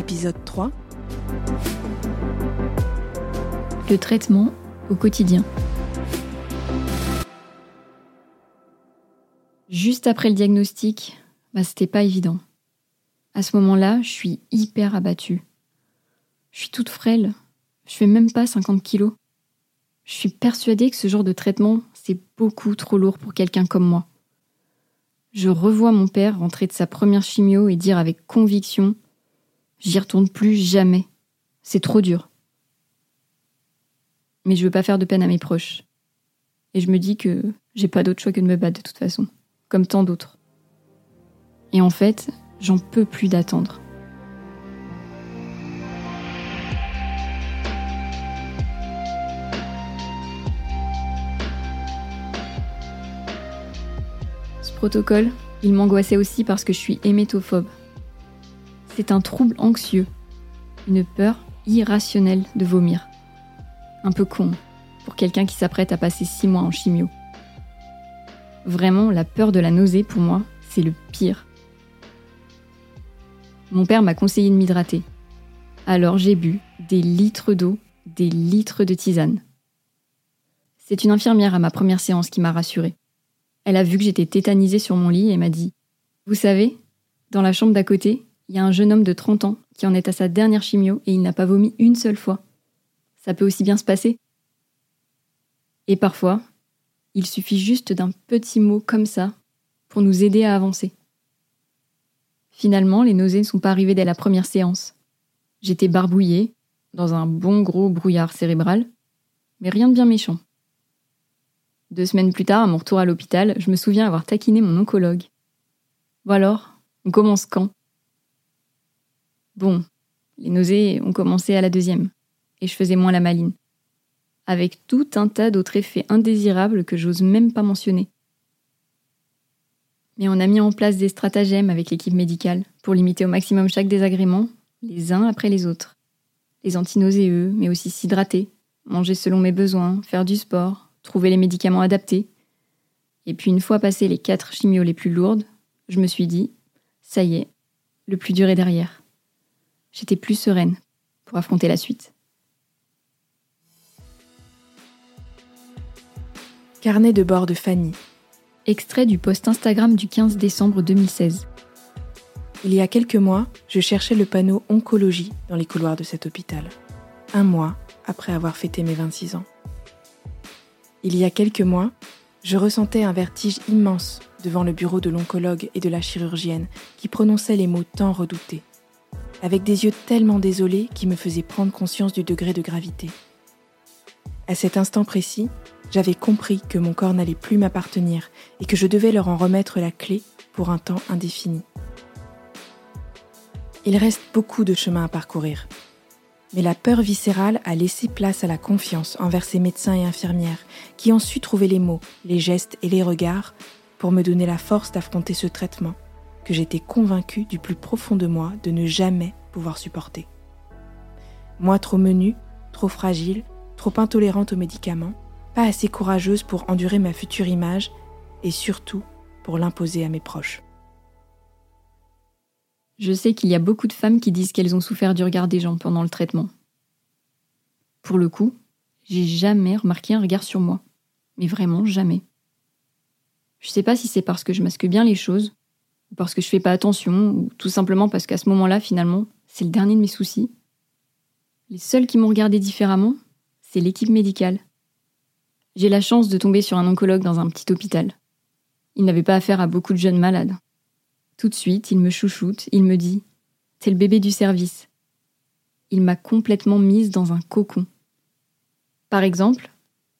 Épisode 3 Le traitement au quotidien. Juste après le diagnostic, bah, c'était pas évident. À ce moment-là, je suis hyper abattue. Je suis toute frêle. Je fais même pas 50 kilos. Je suis persuadée que ce genre de traitement, c'est beaucoup trop lourd pour quelqu'un comme moi. Je revois mon père rentrer de sa première chimio et dire avec conviction J'y retourne plus jamais. C'est trop dur. Mais je veux pas faire de peine à mes proches. Et je me dis que j'ai pas d'autre choix que de me battre de toute façon, comme tant d'autres. Et en fait, j'en peux plus d'attendre. Ce protocole, il m'angoissait aussi parce que je suis hémétophobe. C'est un trouble anxieux, une peur irrationnelle de vomir. Un peu con pour quelqu'un qui s'apprête à passer six mois en chimio. Vraiment, la peur de la nausée pour moi, c'est le pire. Mon père m'a conseillé de m'hydrater. Alors j'ai bu des litres d'eau, des litres de tisane. C'est une infirmière à ma première séance qui m'a rassurée. Elle a vu que j'étais tétanisée sur mon lit et m'a dit Vous savez, dans la chambre d'à côté, il y a un jeune homme de 30 ans qui en est à sa dernière chimio et il n'a pas vomi une seule fois. Ça peut aussi bien se passer. Et parfois, il suffit juste d'un petit mot comme ça pour nous aider à avancer. Finalement, les nausées ne sont pas arrivées dès la première séance. J'étais barbouillée, dans un bon gros brouillard cérébral, mais rien de bien méchant. Deux semaines plus tard, à mon retour à l'hôpital, je me souviens avoir taquiné mon oncologue. Bon alors, on commence quand? Bon, les nausées ont commencé à la deuxième, et je faisais moins la maline, avec tout un tas d'autres effets indésirables que j'ose même pas mentionner mais on a mis en place des stratagèmes avec l'équipe médicale pour limiter au maximum chaque désagrément, les uns après les autres. Les antinauséeux, mais aussi s'hydrater, manger selon mes besoins, faire du sport, trouver les médicaments adaptés. Et puis une fois passé les quatre chimios les plus lourdes, je me suis dit, ça y est, le plus dur est derrière. J'étais plus sereine pour affronter la suite. Carnet de bord de Fanny, Extrait du post Instagram du 15 décembre 2016. Il y a quelques mois, je cherchais le panneau oncologie dans les couloirs de cet hôpital. Un mois après avoir fêté mes 26 ans. Il y a quelques mois, je ressentais un vertige immense devant le bureau de l'oncologue et de la chirurgienne qui prononçaient les mots tant redoutés, avec des yeux tellement désolés qui me faisaient prendre conscience du degré de gravité. À cet instant précis, j'avais compris que mon corps n'allait plus m'appartenir et que je devais leur en remettre la clé pour un temps indéfini. Il reste beaucoup de chemin à parcourir. Mais la peur viscérale a laissé place à la confiance envers ces médecins et infirmières qui ont su trouver les mots, les gestes et les regards pour me donner la force d'affronter ce traitement que j'étais convaincue du plus profond de moi de ne jamais pouvoir supporter. Moi trop menue, trop fragile, trop intolérante aux médicaments, pas assez courageuse pour endurer ma future image et surtout pour l'imposer à mes proches. Je sais qu'il y a beaucoup de femmes qui disent qu'elles ont souffert du regard des gens pendant le traitement. Pour le coup, j'ai jamais remarqué un regard sur moi. Mais vraiment jamais. Je sais pas si c'est parce que je masque bien les choses, parce que je fais pas attention, ou tout simplement parce qu'à ce moment-là, finalement, c'est le dernier de mes soucis. Les seuls qui m'ont regardé différemment, c'est l'équipe médicale. J'ai la chance de tomber sur un oncologue dans un petit hôpital. Il n'avait pas affaire à beaucoup de jeunes malades. Tout de suite, il me chouchoute, il me dit T'es le bébé du service. Il m'a complètement mise dans un cocon. Par exemple,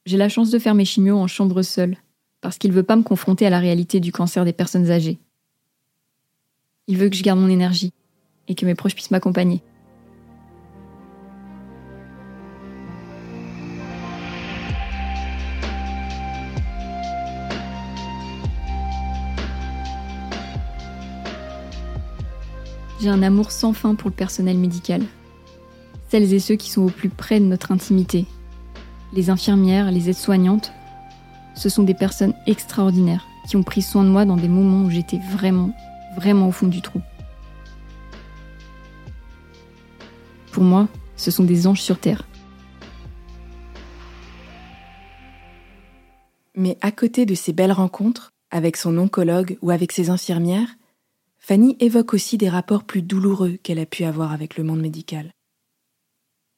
j'ai la chance de faire mes chimios en chambre seule, parce qu'il veut pas me confronter à la réalité du cancer des personnes âgées. Il veut que je garde mon énergie et que mes proches puissent m'accompagner. J'ai un amour sans fin pour le personnel médical. Celles et ceux qui sont au plus près de notre intimité. Les infirmières, les aides-soignantes, ce sont des personnes extraordinaires qui ont pris soin de moi dans des moments où j'étais vraiment, vraiment au fond du trou. Pour moi, ce sont des anges sur Terre. Mais à côté de ces belles rencontres, avec son oncologue ou avec ses infirmières, Fanny évoque aussi des rapports plus douloureux qu'elle a pu avoir avec le monde médical.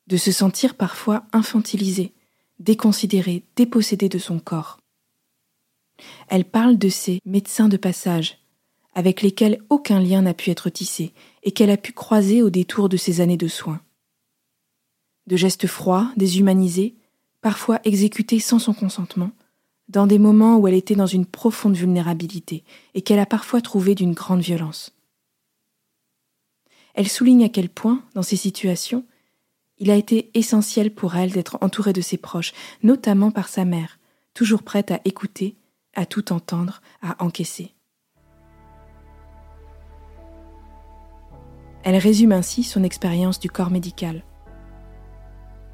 De se sentir parfois infantilisée, déconsidérée, dépossédée de son corps. Elle parle de ces médecins de passage, avec lesquels aucun lien n'a pu être tissé et qu'elle a pu croiser au détour de ces années de soins. De gestes froids, déshumanisés, parfois exécutés sans son consentement, dans des moments où elle était dans une profonde vulnérabilité et qu'elle a parfois trouvé d'une grande violence. Elle souligne à quel point, dans ces situations, il a été essentiel pour elle d'être entourée de ses proches, notamment par sa mère, toujours prête à écouter, à tout entendre, à encaisser. Elle résume ainsi son expérience du corps médical.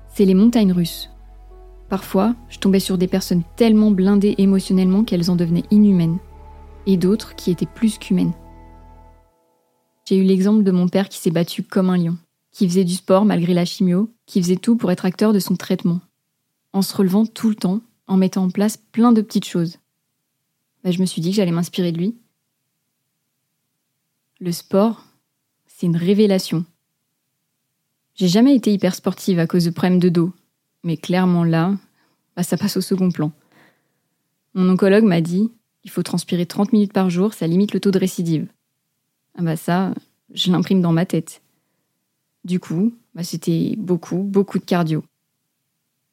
C'est les montagnes russes. Parfois, je tombais sur des personnes tellement blindées émotionnellement qu'elles en devenaient inhumaines, et d'autres qui étaient plus qu'humaines. J'ai eu l'exemple de mon père qui s'est battu comme un lion, qui faisait du sport malgré la chimio, qui faisait tout pour être acteur de son traitement, en se relevant tout le temps, en mettant en place plein de petites choses. Bah, je me suis dit que j'allais m'inspirer de lui. Le sport, c'est une révélation. J'ai jamais été hyper sportive à cause de problèmes de dos, mais clairement là, bah, ça passe au second plan. Mon oncologue m'a dit il faut transpirer 30 minutes par jour, ça limite le taux de récidive. Ah bah ça, je l'imprime dans ma tête. Du coup, bah c'était beaucoup, beaucoup de cardio.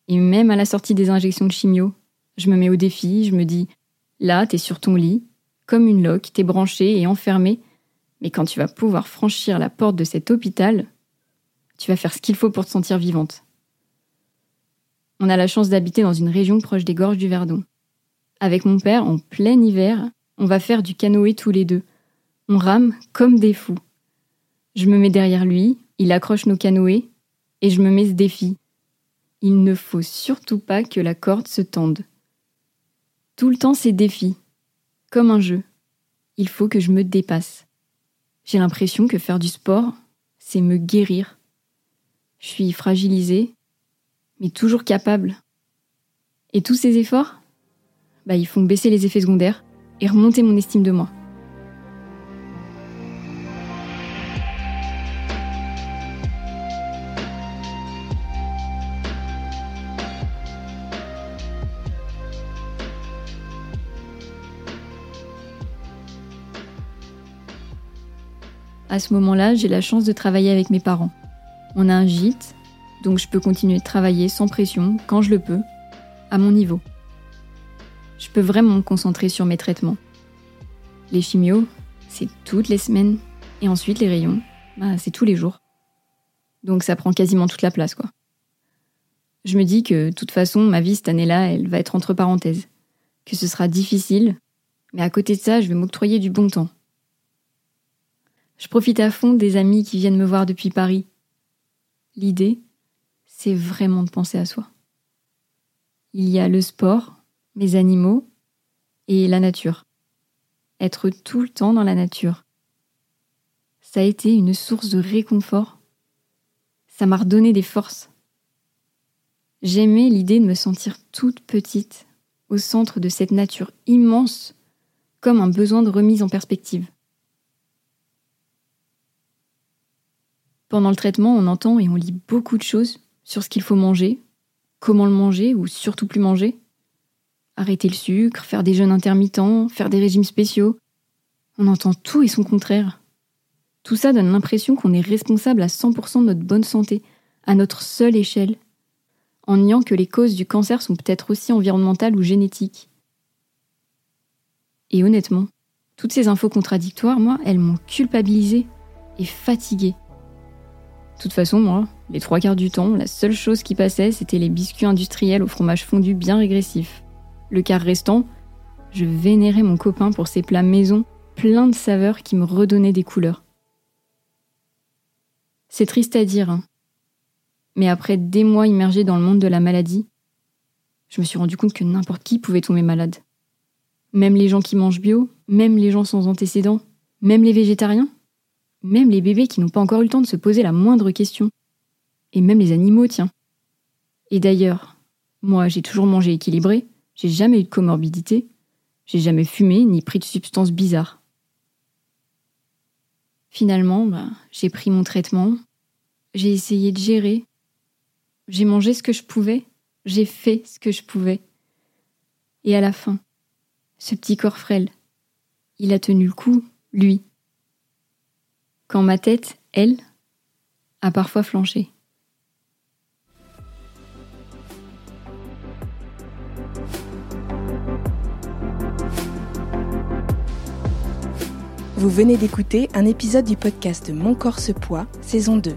Et même à la sortie des injections de chimio, je me mets au défi, je me dis là, t'es sur ton lit, comme une loque, t'es branché et enfermé, mais quand tu vas pouvoir franchir la porte de cet hôpital, tu vas faire ce qu'il faut pour te sentir vivante. On a la chance d'habiter dans une région proche des gorges du Verdon. Avec mon père, en plein hiver, on va faire du canoë tous les deux. On rame comme des fous. Je me mets derrière lui, il accroche nos canoës, et je me mets ce défi. Il ne faut surtout pas que la corde se tende. Tout le temps, c'est défi. Comme un jeu. Il faut que je me dépasse. J'ai l'impression que faire du sport, c'est me guérir. Je suis fragilisée, mais toujours capable. Et tous ces efforts, bah, ils font baisser les effets secondaires et remonter mon estime de moi. À ce moment-là, j'ai la chance de travailler avec mes parents. On a un gîte donc je peux continuer de travailler sans pression, quand je le peux, à mon niveau. Je peux vraiment me concentrer sur mes traitements. Les chimios, c'est toutes les semaines, et ensuite les rayons, bah, c'est tous les jours. Donc ça prend quasiment toute la place, quoi. Je me dis que, de toute façon, ma vie cette année-là, elle va être entre parenthèses. Que ce sera difficile, mais à côté de ça, je vais m'octroyer du bon temps. Je profite à fond des amis qui viennent me voir depuis Paris. L'idée, c'est vraiment de penser à soi. Il y a le sport, mes animaux et la nature. Être tout le temps dans la nature. Ça a été une source de réconfort. Ça m'a redonné des forces. J'aimais l'idée de me sentir toute petite au centre de cette nature immense, comme un besoin de remise en perspective. Pendant le traitement, on entend et on lit beaucoup de choses sur ce qu'il faut manger, comment le manger ou surtout plus manger. Arrêter le sucre, faire des jeûnes intermittents, faire des régimes spéciaux. On entend tout et son contraire. Tout ça donne l'impression qu'on est responsable à 100% de notre bonne santé, à notre seule échelle, en niant que les causes du cancer sont peut-être aussi environnementales ou génétiques. Et honnêtement, Toutes ces infos contradictoires, moi, elles m'ont culpabilisée et fatiguée. De toute façon, moi, les trois quarts du temps, la seule chose qui passait, c'était les biscuits industriels au fromage fondu bien régressif. Le quart restant, je vénérais mon copain pour ses plats maison pleins de saveurs qui me redonnaient des couleurs. C'est triste à dire, hein. mais après des mois immergés dans le monde de la maladie, je me suis rendu compte que n'importe qui pouvait tomber malade. Même les gens qui mangent bio, même les gens sans antécédents, même les végétariens, même les bébés qui n'ont pas encore eu le temps de se poser la moindre question. Et même les animaux, tiens. Et d'ailleurs, moi j'ai toujours mangé équilibré, j'ai jamais eu de comorbidité, j'ai jamais fumé ni pris de substances bizarres. Finalement, bah, j'ai pris mon traitement, j'ai essayé de gérer, j'ai mangé ce que je pouvais, j'ai fait ce que je pouvais. Et à la fin, ce petit corps frêle. Il a tenu le coup, lui. Quand ma tête, elle, a parfois flanché. Vous venez d'écouter un épisode du podcast Mon corps se poids, saison 2.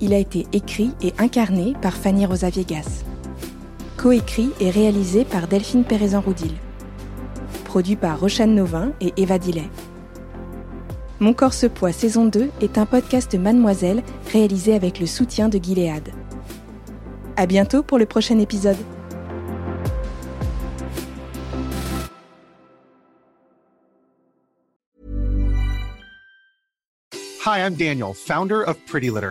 Il a été écrit et incarné par Fanny Rosa Viegas. Coécrit et réalisé par Delphine Pérezan-Roudil produit par Rochane Novin et Eva Dillet. Mon corps poids saison 2 est un podcast Mademoiselle réalisé avec le soutien de Gilead. À bientôt pour le prochain épisode. Hi, I'm Daniel, founder of Pretty Litter.